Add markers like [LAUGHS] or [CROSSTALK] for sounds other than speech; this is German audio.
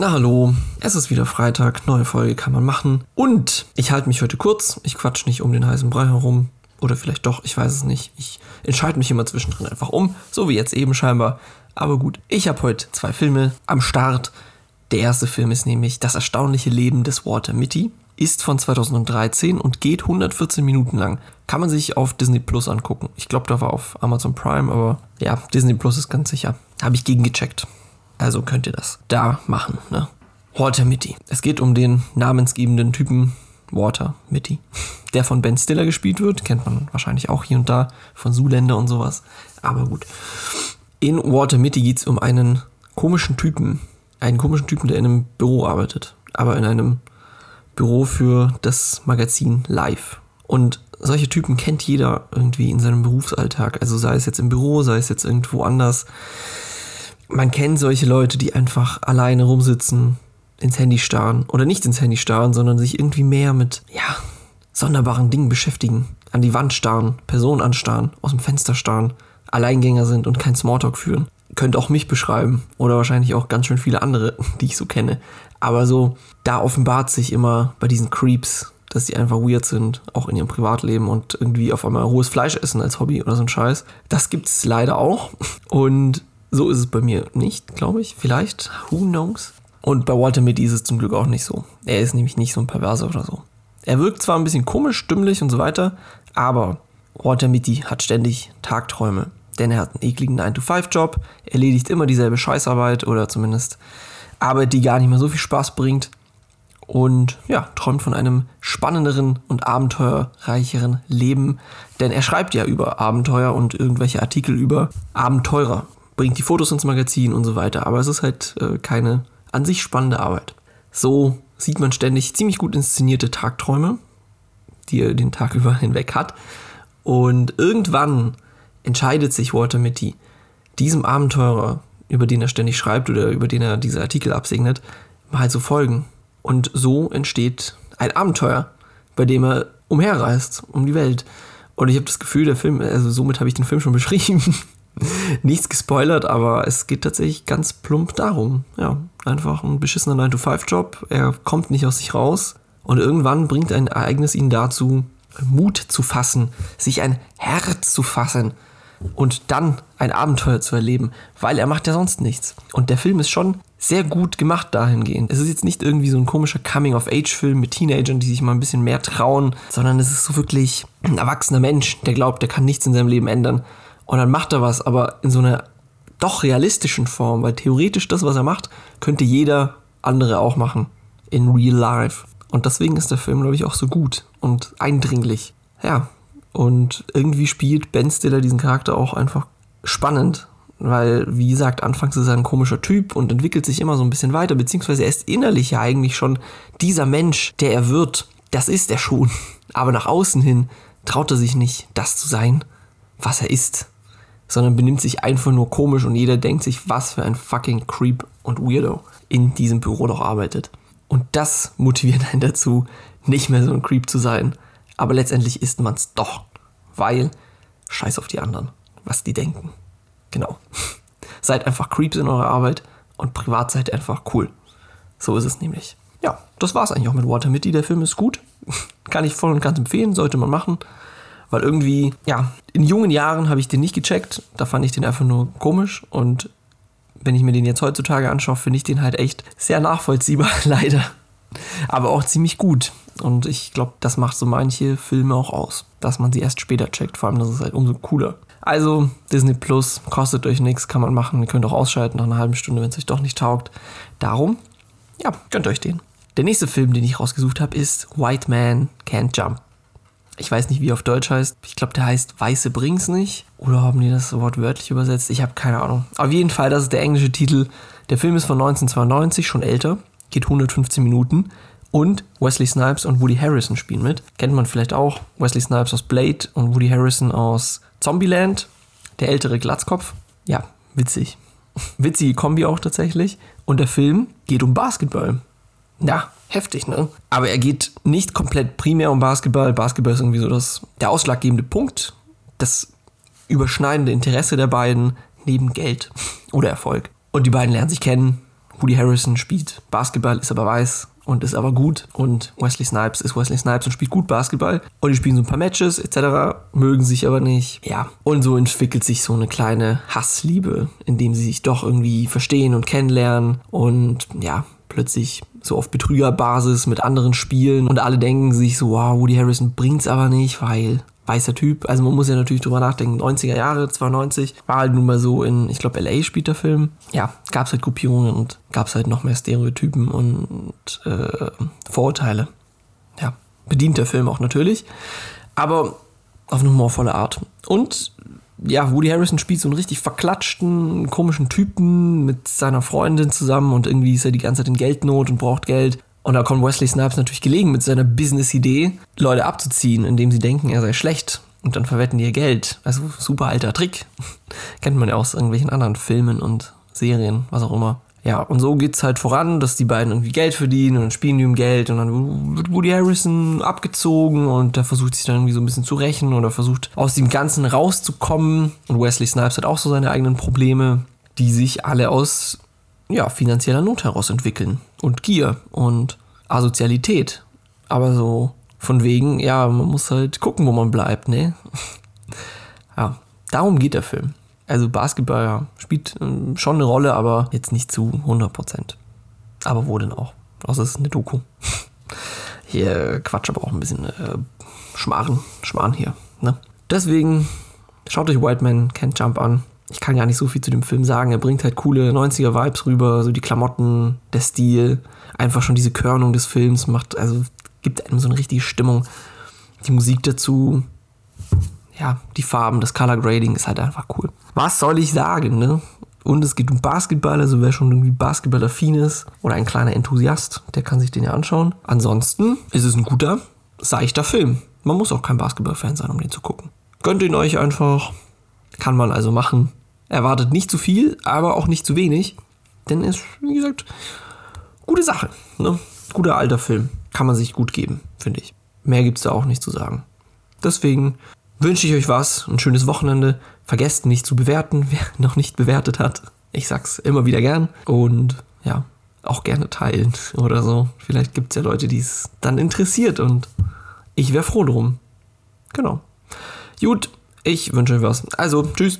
Na hallo, es ist wieder Freitag, neue Folge kann man machen. Und ich halte mich heute kurz, ich quatsch nicht um den heißen Brei herum. Oder vielleicht doch, ich weiß es nicht. Ich entscheide mich immer zwischendrin einfach um, so wie jetzt eben scheinbar. Aber gut, ich habe heute zwei Filme am Start. Der erste Film ist nämlich Das erstaunliche Leben des Walter Mitty. Ist von 2013 und geht 114 Minuten lang. Kann man sich auf Disney Plus angucken. Ich glaube, da war auf Amazon Prime, aber ja, Disney Plus ist ganz sicher. Habe ich gegengecheckt. Also könnt ihr das da machen. Ne? Walter Mitty. Es geht um den namensgebenden Typen Walter Mitty, der von Ben Stiller gespielt wird. Kennt man wahrscheinlich auch hier und da von Zuländer und sowas. Aber gut. In Walter Mitty geht es um einen komischen Typen. Einen komischen Typen, der in einem Büro arbeitet. Aber in einem Büro für das Magazin Live. Und solche Typen kennt jeder irgendwie in seinem Berufsalltag. Also sei es jetzt im Büro, sei es jetzt irgendwo anders man kennt solche Leute, die einfach alleine rumsitzen, ins Handy starren oder nicht ins Handy starren, sondern sich irgendwie mehr mit, ja, sonderbaren Dingen beschäftigen. An die Wand starren, Personen anstarren, aus dem Fenster starren, Alleingänger sind und kein Smalltalk führen. Könnte auch mich beschreiben oder wahrscheinlich auch ganz schön viele andere, [LAUGHS] die ich so kenne. Aber so, da offenbart sich immer bei diesen Creeps, dass sie einfach weird sind, auch in ihrem Privatleben und irgendwie auf einmal rohes Fleisch essen als Hobby oder so ein Scheiß. Das gibt's leider auch. Und so ist es bei mir nicht, glaube ich. Vielleicht. Who knows? Und bei Walter Mitty ist es zum Glück auch nicht so. Er ist nämlich nicht so ein Perverser oder so. Er wirkt zwar ein bisschen komisch, stimmlich und so weiter, aber Walter Mitty hat ständig Tagträume. Denn er hat einen ekligen 9-to-5-Job, erledigt immer dieselbe Scheißarbeit oder zumindest Arbeit, die gar nicht mehr so viel Spaß bringt. Und ja, träumt von einem spannenderen und abenteuerreicheren Leben. Denn er schreibt ja über Abenteuer und irgendwelche Artikel über Abenteurer bringt die Fotos ins Magazin und so weiter. Aber es ist halt äh, keine an sich spannende Arbeit. So sieht man ständig ziemlich gut inszenierte Tagträume, die er den Tag [LAUGHS] über hinweg hat. Und irgendwann entscheidet sich Walter Mitty, diesem Abenteurer, über den er ständig schreibt oder über den er diese Artikel absegnet, mal zu folgen. Und so entsteht ein Abenteuer, bei dem er umherreist, um die Welt. Und ich habe das Gefühl, der Film, also somit habe ich den Film schon [LAUGHS] beschrieben, [LAUGHS] nichts gespoilert, aber es geht tatsächlich ganz plump darum. Ja, einfach ein beschissener 9-to-5-Job. Er kommt nicht aus sich raus und irgendwann bringt ein Ereignis ihn dazu, Mut zu fassen, sich ein Herz zu fassen und dann ein Abenteuer zu erleben, weil er macht ja sonst nichts. Und der Film ist schon sehr gut gemacht dahingehend. Es ist jetzt nicht irgendwie so ein komischer Coming-of-Age-Film mit Teenagern, die sich mal ein bisschen mehr trauen, sondern es ist so wirklich ein erwachsener Mensch, der glaubt, der kann nichts in seinem Leben ändern und dann macht er was, aber in so einer doch realistischen Form, weil theoretisch das, was er macht, könnte jeder andere auch machen. In real life. Und deswegen ist der Film, glaube ich, auch so gut und eindringlich. Ja. Und irgendwie spielt Ben Stiller diesen Charakter auch einfach spannend, weil, wie gesagt, anfangs ist er ein komischer Typ und entwickelt sich immer so ein bisschen weiter, beziehungsweise er ist innerlich ja eigentlich schon dieser Mensch, der er wird. Das ist er schon. [LAUGHS] Aber nach außen hin traut er sich nicht, das zu sein, was er ist sondern benimmt sich einfach nur komisch und jeder denkt sich, was für ein fucking Creep und Weirdo in diesem Büro doch arbeitet. Und das motiviert einen dazu, nicht mehr so ein Creep zu sein. Aber letztendlich ist man es doch, weil scheiß auf die anderen, was die denken. Genau. [LAUGHS] seid einfach Creeps in eurer Arbeit und privat seid einfach cool. So ist es nämlich. Ja, das war's eigentlich auch mit Water Mitty. Der Film ist gut. [LAUGHS] Kann ich voll und ganz empfehlen, sollte man machen. Weil irgendwie, ja, in jungen Jahren habe ich den nicht gecheckt. Da fand ich den einfach nur komisch. Und wenn ich mir den jetzt heutzutage anschaue, finde ich den halt echt sehr nachvollziehbar, [LAUGHS] leider. Aber auch ziemlich gut. Und ich glaube, das macht so manche Filme auch aus, dass man sie erst später checkt. Vor allem, das ist halt umso cooler. Also, Disney Plus kostet euch nichts, kann man machen. Ihr könnt auch ausschalten nach einer halben Stunde, wenn es euch doch nicht taugt. Darum, ja, gönnt euch den. Der nächste Film, den ich rausgesucht habe, ist White Man Can't Jump. Ich weiß nicht, wie er auf Deutsch heißt. Ich glaube, der heißt Weiße bring's nicht. Oder haben die das Wort wörtlich übersetzt? Ich habe keine Ahnung. Auf jeden Fall, das ist der englische Titel. Der Film ist von 1992, schon älter. Geht 115 Minuten. Und Wesley Snipes und Woody Harrison spielen mit. Kennt man vielleicht auch. Wesley Snipes aus Blade und Woody Harrison aus Zombieland. Der ältere Glatzkopf. Ja, witzig. [LAUGHS] Witzige Kombi auch tatsächlich. Und der Film geht um Basketball. Ja, heftig, ne? Aber er geht nicht komplett primär um Basketball. Basketball ist irgendwie so das, der ausschlaggebende Punkt, das überschneidende Interesse der beiden neben Geld [LAUGHS] oder Erfolg. Und die beiden lernen sich kennen, Woody Harrison spielt Basketball, ist aber weiß und ist aber gut. Und Wesley Snipes ist Wesley Snipes und spielt gut Basketball. Und die spielen so ein paar Matches etc., mögen sich aber nicht. Ja, und so entwickelt sich so eine kleine Hassliebe, indem sie sich doch irgendwie verstehen und kennenlernen. Und ja, plötzlich so auf Betrügerbasis mit anderen spielen und alle denken sich so, wow, Woody Harrison bringt's aber nicht, weil weißer Typ. Also man muss ja natürlich drüber nachdenken. 90er Jahre, 92, war halt nun mal so in, ich glaube, LA spielt der Film. Ja, gab es halt Gruppierungen und gab es halt noch mehr Stereotypen und äh, Vorurteile. Ja, bedient der Film auch natürlich. Aber auf eine humorvolle Art. Und ja, Woody Harrison spielt so einen richtig verklatschten, komischen Typen mit seiner Freundin zusammen und irgendwie ist er die ganze Zeit in Geldnot und braucht Geld. Und da kommt Wesley Snipes natürlich gelegen mit seiner Business-Idee, Leute abzuziehen, indem sie denken, er sei schlecht. Und dann verwetten die ihr Geld. Also super alter Trick. [LAUGHS] Kennt man ja aus irgendwelchen anderen Filmen und Serien, was auch immer. Ja, und so geht's halt voran, dass die beiden irgendwie Geld verdienen und dann spielen die um Geld und dann wird Woody Harrison abgezogen und der versucht sich dann irgendwie so ein bisschen zu rächen oder versucht aus dem Ganzen rauszukommen. Und Wesley Snipes hat auch so seine eigenen Probleme, die sich alle aus ja, finanzieller Not heraus entwickeln und Gier und Asozialität. Aber so von wegen, ja, man muss halt gucken, wo man bleibt, ne? [LAUGHS] ja, darum geht der Film. Also Basketball ja, spielt ähm, schon eine Rolle, aber jetzt nicht zu 100%. Aber wo denn auch? Außer es ist eine Doku. [LAUGHS] Hier Quatsch aber auch ein bisschen äh, Schmarren, Schmarrn hier. Ne? Deswegen schaut euch White Man Can't Jump an ich kann gar nicht so viel zu dem Film sagen. Er bringt halt coole 90er-Vibes rüber, so die Klamotten, der Stil, einfach schon diese Körnung des Films macht, also gibt einem so eine richtige Stimmung. Die Musik dazu, ja, die Farben, das Color Grading ist halt einfach cool. Was soll ich sagen, ne? Und es geht um Basketball, also wer schon irgendwie Basketball-affin ist oder ein kleiner Enthusiast, der kann sich den ja anschauen. Ansonsten ist es ein guter, seichter Film. Man muss auch kein Basketball-Fan sein, um den zu gucken. Gönnt ihn euch einfach. Kann man also machen. Erwartet nicht zu viel, aber auch nicht zu wenig. Denn es ist, wie gesagt, gute Sache. Ne? Guter alter Film. Kann man sich gut geben, finde ich. Mehr gibt es da auch nicht zu sagen. Deswegen wünsche ich euch was, ein schönes Wochenende. Vergesst nicht zu bewerten, [LAUGHS] wer noch nicht bewertet hat. Ich sag's immer wieder gern. Und ja, auch gerne teilen [LAUGHS] oder so. Vielleicht gibt es ja Leute, die es dann interessiert und ich wäre froh drum. Genau. Gut, ich wünsche euch was. Also, tschüss.